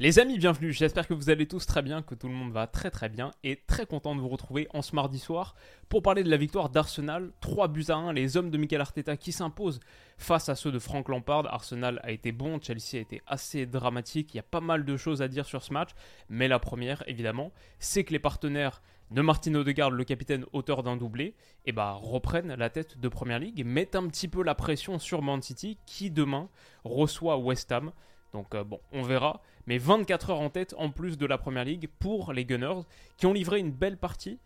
Les amis, bienvenue. J'espère que vous allez tous très bien, que tout le monde va très très bien et très content de vous retrouver en ce mardi soir pour parler de la victoire d'Arsenal. 3 buts à 1, les hommes de Mikel Arteta qui s'imposent face à ceux de Frank Lampard. Arsenal a été bon, Chelsea a été assez dramatique. Il y a pas mal de choses à dire sur ce match, mais la première, évidemment, c'est que les partenaires de Martin Odegaard, le capitaine auteur d'un doublé, et bah, reprennent la tête de Première Ligue, mettent un petit peu la pression sur Man City qui demain reçoit West Ham. Donc euh, bon, on verra. Mais 24 heures en tête en plus de la Première Ligue pour les Gunners qui ont livré une belle partie.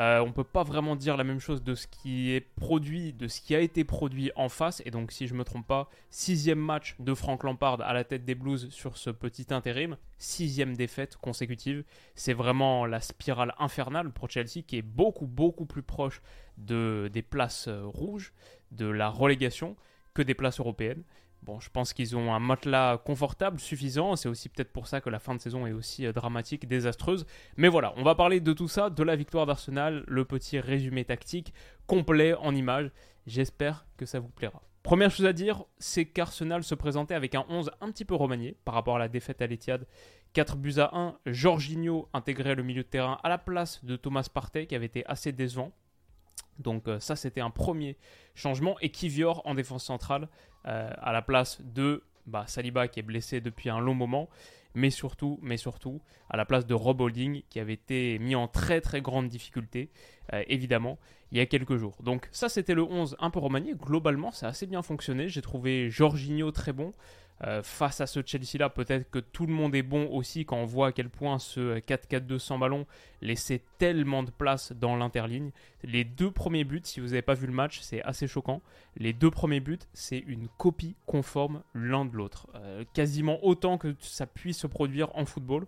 Euh, on peut pas vraiment dire la même chose de ce qui est produit, de ce qui a été produit en face. Et donc, si je me trompe pas, sixième match de Frank Lampard à la tête des Blues sur ce petit intérim, sixième défaite consécutive. C'est vraiment la spirale infernale pour Chelsea qui est beaucoup beaucoup plus proche de, des places euh, rouges, de la relégation que des places européennes. Bon, je pense qu'ils ont un matelas confortable, suffisant. C'est aussi peut-être pour ça que la fin de saison est aussi euh, dramatique, désastreuse. Mais voilà, on va parler de tout ça, de la victoire d'Arsenal, le petit résumé tactique complet en images. J'espère que ça vous plaira. Première chose à dire, c'est qu'Arsenal se présentait avec un 11 un petit peu remanié par rapport à la défaite à l'Etihad. 4 buts à 1, Jorginho intégrait le milieu de terrain à la place de Thomas Partey qui avait été assez décevant. Donc euh, ça c'était un premier changement et Kivior en défense centrale euh, à la place de bah, Saliba qui est blessé depuis un long moment, mais surtout, à la place de Rob Holding qui avait été mis en très très grande difficulté, euh, évidemment, il y a quelques jours. Donc ça c'était le 11 un peu remanié, globalement ça a assez bien fonctionné, j'ai trouvé Jorginho très bon, euh, face à ce Chelsea-là, peut-être que tout le monde est bon aussi quand on voit à quel point ce 4-4-2 sans ballon laissait tellement de place dans l'interligne. Les deux premiers buts, si vous n'avez pas vu le match, c'est assez choquant. Les deux premiers buts, c'est une copie conforme l'un de l'autre. Euh, quasiment autant que ça puisse se produire en football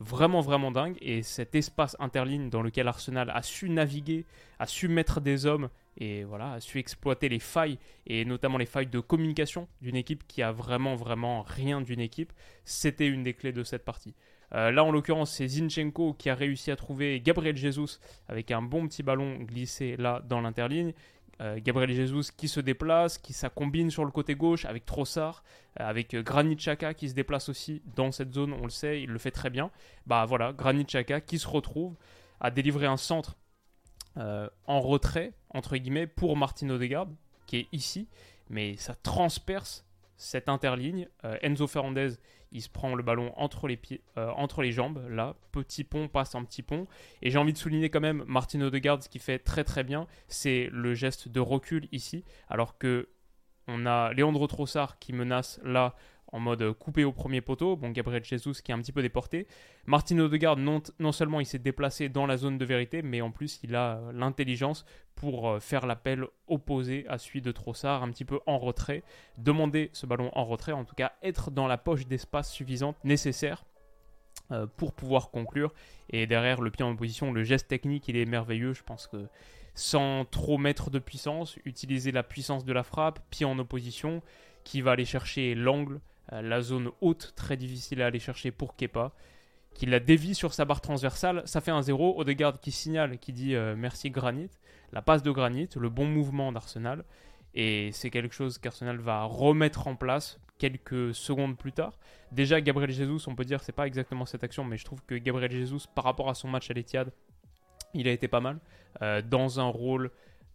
vraiment vraiment dingue et cet espace interligne dans lequel Arsenal a su naviguer, a su mettre des hommes et voilà, a su exploiter les failles et notamment les failles de communication d'une équipe qui a vraiment vraiment rien d'une équipe, c'était une des clés de cette partie. Euh, là, en l'occurrence, c'est Zinchenko qui a réussi à trouver Gabriel Jesus avec un bon petit ballon glissé là dans l'interligne. Euh, Gabriel Jesus qui se déplace, qui ça combine sur le côté gauche avec Trossard, euh, avec Granit Xhaka qui se déplace aussi dans cette zone, on le sait, il le fait très bien. Bah voilà, Granit Xhaka qui se retrouve à délivrer un centre en retrait, entre guillemets, pour Martin Odegaard, qui est ici, mais ça transperce cette interligne. Enzo Fernandez il se prend le ballon entre les, euh, jambes, là, petit pont passe en petit pont. Et j'ai envie de souligner quand même Martin Odegaard, ce qui fait très très bien, c'est le geste de recul ici, alors que on a Leandro Trossard qui menace là en mode coupé au premier poteau. Bon, Gabriel Jesus qui est un petit peu déporté. Martin Odegaard, non, non seulement il s'est déplacé dans la zone de vérité, mais en plus il a l'intelligence pour euh, faire l'appel opposé à celui de Trossard, un petit peu en retrait. Demander ce ballon en retrait, en tout cas être dans la poche d'espace suffisante nécessaire euh, pour pouvoir conclure. Et derrière le pied en position, le geste technique, il est merveilleux. Je pense que sans trop mettre de puissance, utiliser la puissance de la frappe, pied en opposition, qui va aller chercher l'angle, euh, la zone haute, très difficile à aller chercher pour Kepa, qui la dévie sur sa barre transversale. Ça fait un 0. Odegaard qui signale, qui dit euh, merci Granit. La passe de Granit, le bon mouvement d'Arsenal. Et c'est quelque chose qu'Arsenal va remettre en place quelques secondes plus tard. Déjà, Gabriel Jesus, on peut dire, c'est pas exactement cette action, mais je trouve que Gabriel Jesus, par rapport à son match à l'Etihad, il a été pas mal. Euh, dans un rôle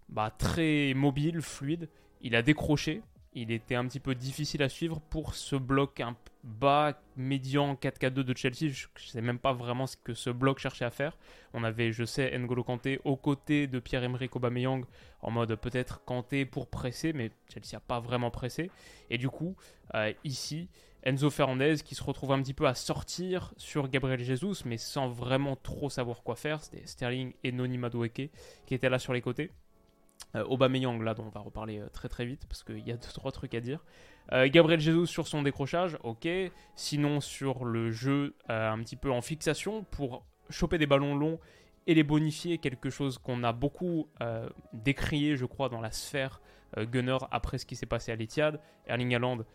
bah, très mobile, fluide. Il a décroché, il était un petit peu difficile à suivre pour ce bloc bas, médian 4-4-2 de Chelsea. Je ne sais même pas vraiment ce que ce bloc cherchait à faire. On avait, je sais, N'Golo Kanté aux côtés de Pierre-Emerick Aubameyang en mode peut-être Kanté pour presser, mais Chelsea n'a pas vraiment pressé. Et du coup, euh, ici, Enzo Fernandez qui se retrouve un petit peu à sortir sur Gabriel Jesus, mais sans vraiment trop savoir quoi faire. C'était Sterling et Noni Madueke qui étaient là sur les côtés. Aubameyang, là, dont on va reparler très très vite, parce qu'il y a deux, trois trucs à dire. Gabriel Jesus sur son décrochage, ok. Sinon, sur le jeu un petit peu en fixation, pour choper des ballons longs et les bonifier, quelque chose qu'on a beaucoup décrié, je crois, dans la sphère Gunner après ce qui s'est passé à l'Etihad. Erling Haaland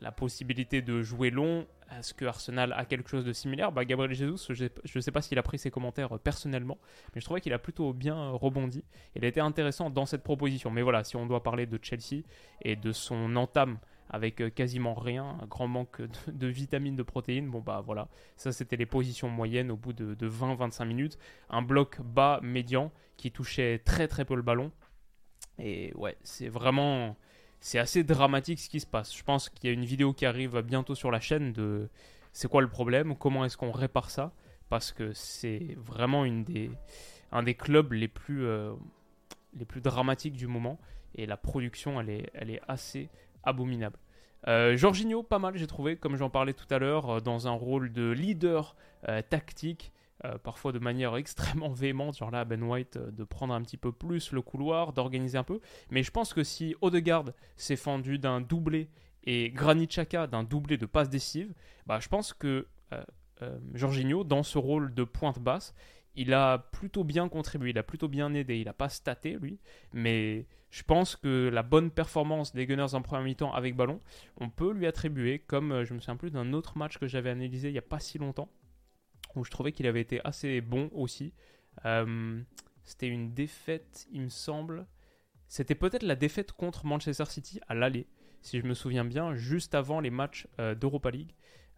la possibilité de jouer long. Est-ce que Arsenal a quelque chose de similaire? Bah, Gabriel Jesus, je ne sais pas s'il a pris ses commentaires euh, personnellement, mais je trouvais qu'il a plutôt bien euh, rebondi. Il a été intéressant dans cette proposition. Mais voilà, si on doit parler de Chelsea et de son entame avec euh, quasiment rien, un grand manque de, vitamines, de protéines, bon bah voilà, ça c'était les positions moyennes au bout de, de 20-25 minutes. Un bloc bas, médian, qui touchait très très peu le ballon. Et ouais, c'est vraiment c'est assez dramatique ce qui se passe. Je pense qu'il y a une vidéo qui arrive bientôt sur la chaîne de c'est quoi le problème, comment est-ce qu'on répare ça, parce que c'est vraiment une des, un des clubs les plus, euh, les plus dramatiques du moment, et la production, elle est, elle est assez abominable. Euh, Jorginho, pas mal, j'ai trouvé, comme j'en parlais tout à l'heure, euh, dans un rôle de leader tactique. Euh, parfois de manière extrêmement véhémente, genre là Ben White, euh, de prendre un petit peu plus le couloir, d'organiser un peu. Mais je pense que si Odegaard s'est fendu d'un doublé et Granit Xhaka d'un doublé de passe décisive, bah, je pense que euh, Jorginho, dans ce rôle de pointe basse, il a plutôt bien contribué, il a plutôt bien aidé. Il n'a pas staté, lui, mais je pense que la bonne performance des Gunners en première mi-temps avec ballon, on peut lui attribuer, comme je me souviens plus d'un autre match que j'avais analysé il n'y a pas si longtemps, où je trouvais qu'il avait été assez bon aussi. Euh, c'était une défaite, il me semble. C'était peut-être la défaite contre Manchester City à l'aller, si je me souviens bien, juste avant les matchs euh, d'Europa League.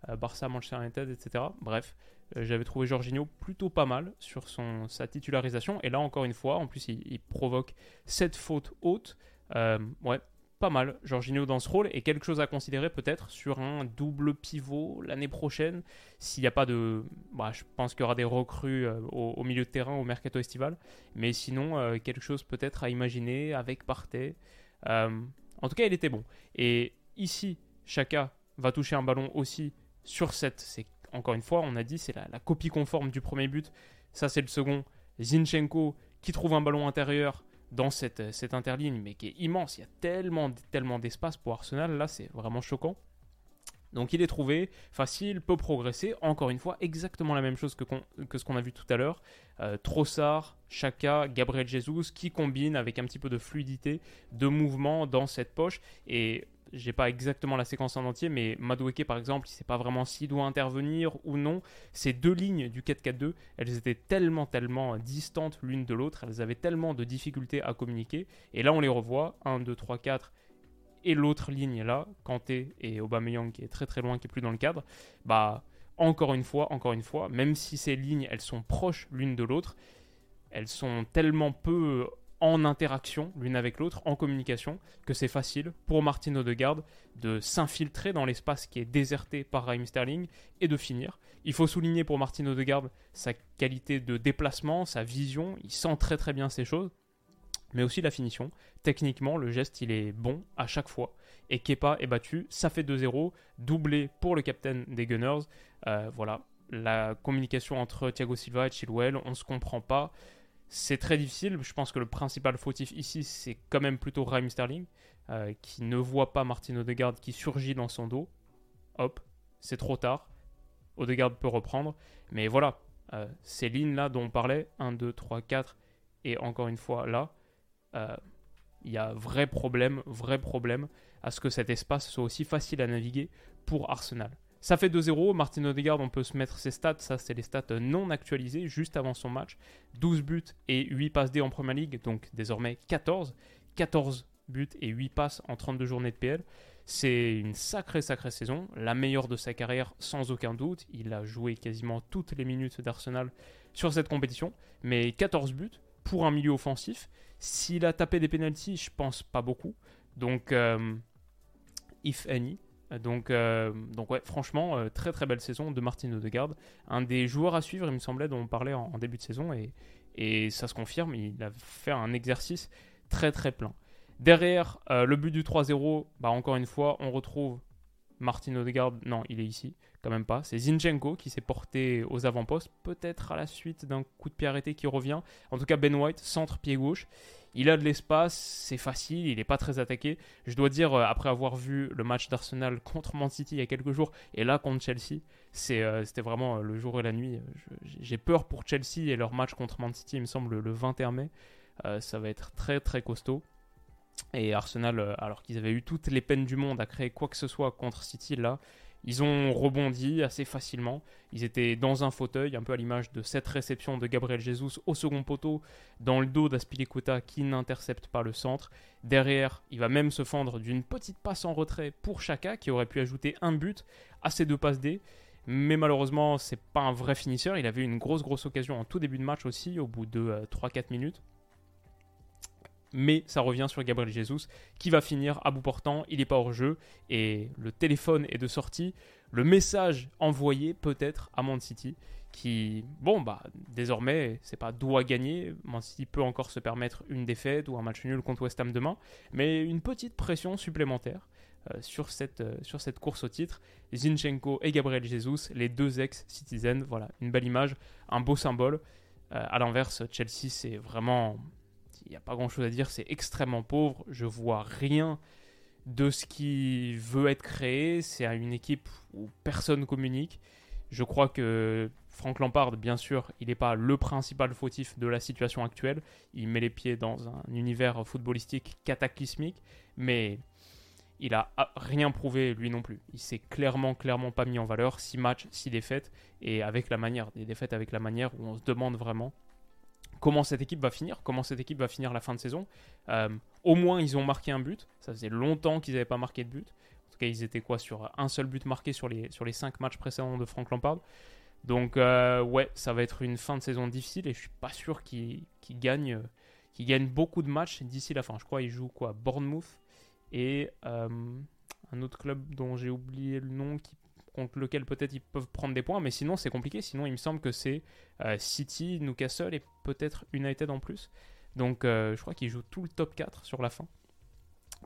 Euh, Barça, Manchester United, etc. Bref, j'avais trouvé Jorginho plutôt pas mal sur son, sa titularisation. Et là, encore une fois, en plus, il, il provoque cette faute haute. ouais, pas mal, Jorginho dans ce rôle, et quelque chose à considérer peut-être sur un double pivot l'année prochaine, s'il n'y a pas de... Bah, je pense qu'il y aura des recrues euh, au, milieu de terrain au mercato estival, mais sinon, euh, quelque chose peut-être à imaginer avec Partey. Euh, en tout cas, il était bon. Et ici, Chaka va toucher un ballon aussi sur cette... C'est, encore une fois, on a dit, c'est la copie conforme du premier but. Ça, c'est le second. Zinchenko qui trouve un ballon intérieur dans cette, cette interligne, mais qui est immense. Il y a tellement, d'espace pour Arsenal, là c'est vraiment choquant. Donc il est trouvé, facile, peut progresser. Encore une fois, exactement la même chose que, que ce qu'on a vu tout à l'heure. Euh, Trossard, Chaka, Gabriel Jesus, qui combinent avec un petit peu de fluidité, de mouvement dans cette poche. Et j'ai pas exactement la séquence en entier, mais Madueke par exemple, il sait pas vraiment s'il doit intervenir ou non. Ces deux lignes du 4-4-2, elles étaient tellement, tellement distantes l'une de l'autre, elles avaient tellement de difficultés à communiquer. Et là, on les revoit 1, 2, 3, 4. Et l'autre ligne là, Kanté et Aubameyang qui est très très loin, qui est plus dans le cadre, bah encore une fois, encore une fois, même si ces lignes elles sont proches l'une de l'autre, elles sont tellement peu en interaction l'une avec l'autre, en communication, que c'est facile pour Martin Odegaard de s'infiltrer dans l'espace qui est déserté par Raheem Sterling et de finir. Il faut souligner pour Martin Odegaard sa qualité de déplacement, sa vision, il sent très très bien ces choses, mais aussi la finition. Techniquement, le geste il est bon à chaque fois. Et Kepa est battu, ça fait 2-0, doublé pour le capitaine des Gunners. Euh, voilà, la communication entre Thiago Silva et Chilwell, on ne se comprend pas. C'est très difficile. Je pense que le principal fautif ici, c'est quand même plutôt Raheem Sterling, euh, qui ne voit pas Martin Odegaard qui surgit dans son dos. Hop, c'est trop tard. Odegaard peut reprendre. Mais voilà, euh, ces lignes-là dont on parlait, 1, 2, 3, 4, et encore une fois là, euh, il y a vrai problème, vrai problème à ce que cet espace soit aussi facile à naviguer pour Arsenal. Ça fait 2-0. Martin Odegaard, on peut se mettre ses stats. Ça, c'est les stats non actualisées juste avant son match. 12 buts et 8 passes D en Premier League, donc désormais 14. 14 buts et 8 passes en 32 journées de PL. C'est une sacrée, sacrée saison. La meilleure de sa carrière, sans aucun doute. Il a joué quasiment toutes les minutes d'Arsenal sur cette compétition. Mais 14 buts pour un milieu offensif. S'il a tapé des penalties, je pense pas beaucoup. Donc, euh, if any. Donc, euh, donc ouais, franchement, euh, très très belle saison de Martin Odegaard. Un des joueurs à suivre, il me semblait, dont on parlait en, début de saison. Et, et, ça se confirme, il a fait un exercice très très plein. Derrière euh, le but du 3-0, bah, encore une fois, on retrouve Martin Odegaard, non, il est ici, quand même pas. C'est Zinchenko qui s'est porté aux avant-postes, peut-être à la suite d'un coup de pied arrêté qui revient. En tout cas, Ben White, centre pied gauche. Il a de l'espace, c'est facile, il n'est pas très attaqué. Je dois dire, euh, après avoir vu le match d'Arsenal contre Man City il y a quelques jours, et là contre Chelsea, euh, c'était vraiment euh, le jour et la nuit. J'ai peur pour Chelsea et leur match contre Man City, il me semble, le 21 mai. ça va être très très costaud. Et Arsenal, alors qu'ils avaient eu toutes les peines du monde à créer quoi que ce soit contre City, là, ils ont rebondi assez facilement. Ils étaient dans un fauteuil, un peu à l'image de cette réception de Gabriel Jesus au second poteau, dans le dos d'Aspilicueta qui n'intercepte pas le centre. Derrière, il va même se fendre d'une petite passe en retrait pour Chaka, qui aurait pu ajouter un but à ses deux passes D. Mais malheureusement, c'est pas un vrai finisseur. Il avait une grosse, grosse occasion en tout début de match aussi, au bout de 3-4 euh, minutes mais ça revient sur Gabriel Jesus qui va finir à bout portant, il n'est pas hors jeu et le téléphone est de sortie. Le message envoyé peut-être à Man City qui, bon, bah désormais, c'est pas doit gagner. Man City peut encore se permettre une défaite ou un match nul contre West Ham demain, mais une petite pression supplémentaire. Euh, sur, cette, euh, sur cette course au titre. Zinchenko et Gabriel Jesus, les deux ex-citizens, voilà, une belle image, un beau symbole. Euh, à l'inverse, Chelsea, c'est vraiment n'y a pas grand chose à dire, c'est extrêmement pauvre. Je vois rien de ce qui veut être créé. C'est une équipe où personne communique. Je crois que Frank Lampard, bien sûr, il n'est pas le principal fautif de la situation actuelle. Il met les pieds dans un univers footballistique cataclysmique, mais il a rien prouvé lui non plus. Il s'est clairement, clairement pas mis en valeur. Six matchs, six défaites, et avec la manière, des défaites avec la manière où on se demande vraiment comment cette équipe va finir, comment cette équipe va finir la fin de saison. Euh, au moins, ils ont marqué un but. Ça faisait longtemps qu'ils n'avaient pas marqué de but. En tout cas, ils étaient quoi sur un seul but marqué sur les, sur cinq matchs précédents de Frank Lampard. Donc, euh, ouais, ça va être une fin de saison difficile et je suis pas sûr qu'ils gagnent, gagne beaucoup de matchs d'ici la fin. Je crois qu'ils jouent quoi Bournemouth et euh, un autre club dont j'ai oublié le nom qui contre lequel peut-être ils peuvent prendre des points, mais sinon c'est compliqué. Sinon, il me semble que c'est euh, City, Newcastle et peut-être United en plus. Donc euh, je crois qu'ils jouent tout le top 4 sur la fin.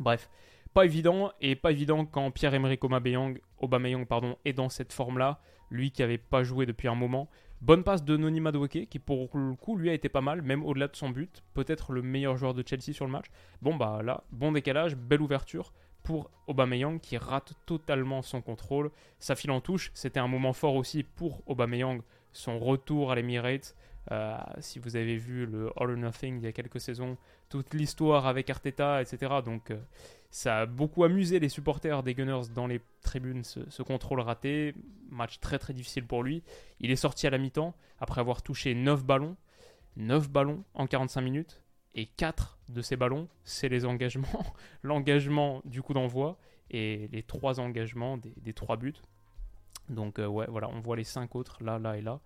Bref, pas évident, et pas évident quand Pierre-Emerick Aubameyang, Aubameyang pardon, est dans cette forme-là, lui qui n'avait pas joué depuis un moment. Bonne passe de Noni Madueke, qui pour le coup lui a été pas mal, même au-delà de son but, peut-être le meilleur joueur de Chelsea sur le match. Bon bah là, bon décalage, belle ouverture, pour Aubameyang qui rate totalement son contrôle. Sa file en touche, c'était un moment fort aussi pour Aubameyang, son retour à l'Emirates. Euh, si vous avez vu le All or Nothing il y a quelques saisons, toute l'histoire avec Arteta, etc. Donc euh, ça a beaucoup amusé les supporters des Gunners dans les tribunes, ce, ce, contrôle raté. Match très très difficile pour lui. Il est sorti à la mi-temps après avoir touché 9 ballons. 9 ballons en 45 minutes. Et 4 de ces ballons, c'est les engagements. L'engagement du coup d'envoi et les 3 engagements des, 3 buts. Donc euh, ouais, voilà, on voit les 5 autres là, là et là.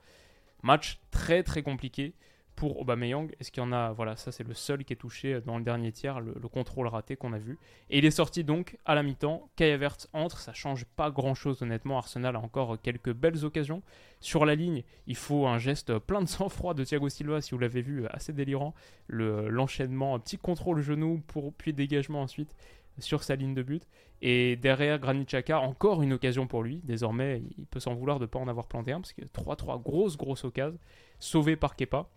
Match très très compliqué pour Aubameyang. Est-ce qu'il y en a Voilà, ça c'est le seul qui est touché dans le dernier tiers, le, contrôle raté qu'on a vu. Et il est sorti donc à la mi-temps. Kai Havertz entre, ça change pas grand-chose honnêtement. Arsenal a encore quelques belles occasions. Sur la ligne, il faut un geste plein de sang-froid de Thiago Silva, si vous l'avez vu, assez délirant. L'enchaînement, un petit contrôle genou, pour, puis dégagement ensuite sur sa ligne de but. Et derrière Granit Xhaka, encore une occasion pour lui. Désormais, il peut s'en vouloir de ne pas en avoir planté un, parce que 3-3, grosse, grosse occasion, sauvé par Kepa.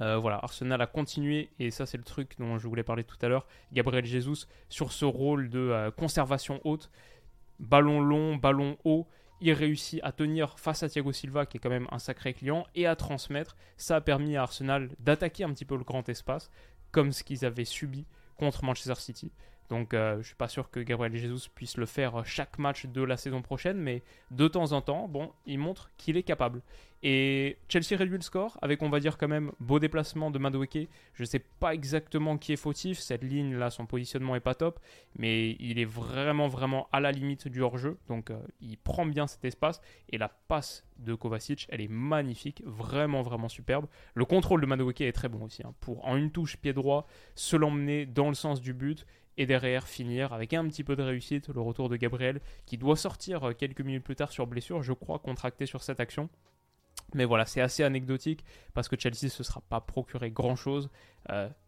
Euh, voilà, Arsenal a continué, et ça c'est le truc dont je voulais parler tout à l'heure, Gabriel Jesus, sur ce rôle de euh, conservation haute, ballon long, ballon haut, il réussit à tenir face à Thiago Silva, qui est quand même un sacré client, et à transmettre. Ça a permis à Arsenal d'attaquer un petit peu le grand espace, comme ce qu'ils avaient subi contre Manchester City. Donc euh, je ne suis pas sûr que Gabriel Jesus puisse le faire chaque match de la saison prochaine, mais de temps en temps, bon, il montre qu'il est capable. Et Chelsea réduit le score avec, on va dire quand même, beau déplacement de Madueke. Je ne sais pas exactement qui est fautif, cette ligne là, son positionnement est pas top, mais il est vraiment vraiment à la limite du hors-jeu, donc euh, il prend bien cet espace et la passe de Kovacic, elle est magnifique, vraiment vraiment superbe. Le contrôle de Madueke est très bon aussi, hein, pour en une touche pied droit se l'emmener dans le sens du but et derrière finir avec un petit peu de réussite le retour de Gabriel qui doit sortir euh, quelques minutes plus tard sur blessure, je crois, contracté sur cette action. Mais voilà, c'est assez anecdotique parce que Chelsea ne se sera pas procuré grand-chose.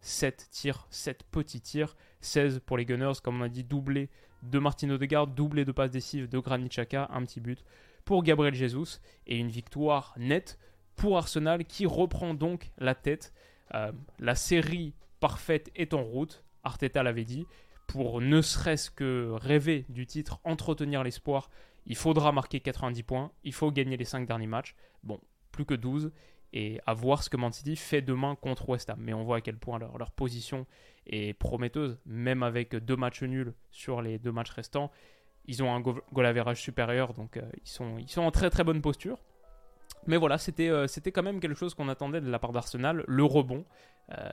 7 euh, tirs, 7 petits tirs, 16 pour les Gunners, comme on a dit, doublé de Martin Odegaard, doublé de passes décisives de Granit Xhaka, un petit but pour Gabriel Jesus et une victoire nette pour Arsenal qui reprend donc la tête. Euh, la série parfaite est en route, Arteta l'avait dit. Pour ne serait-ce que rêver du titre, entretenir l'espoir, il faudra marquer 90 points, il faut gagner les 5 derniers matchs. Bon, plus que 12 et à voir ce que Man City fait demain contre West Ham. Mais on voit à quel point leur, position est prometteuse, même avec deux matchs nuls sur les deux matchs restants. Ils ont un goal average supérieur, donc euh, ils, sont, ils sont en très très bonne posture. Mais voilà, c'était euh, c'était quand même quelque chose qu'on attendait de la part d'Arsenal, le rebond. Euh,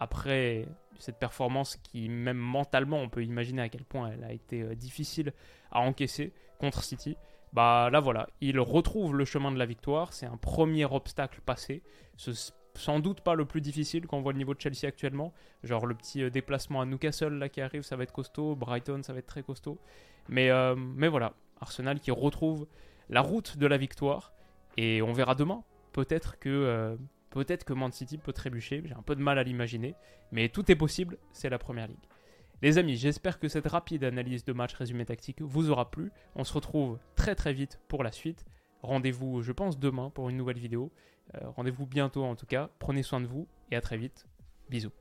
après cette performance qui, même mentalement, on peut imaginer à quel point elle a été difficile à encaisser contre City bah là voilà, il retrouve le chemin de la victoire. C'est un premier obstacle passé. sans doute pas le plus difficile quand on voit le niveau de Chelsea actuellement. Genre le petit euh, déplacement à Newcastle là qui arrive, ça va être costaud. Brighton, ça va être très costaud. Mais, euh, mais voilà, Arsenal qui retrouve la route de la victoire. Et on verra demain. Peut-être que, euh, peut-être que Man City peut trébucher. J'ai un peu de mal à l'imaginer. Mais tout est possible, c'est la première ligue. Les amis, j'espère que cette rapide analyse de match résumé tactique vous aura plu. On se retrouve très très vite pour la suite. Rendez-vous, je pense, demain pour une nouvelle vidéo. Euh, rendez-vous bientôt en tout cas. Prenez soin de vous et à très vite. Bisous.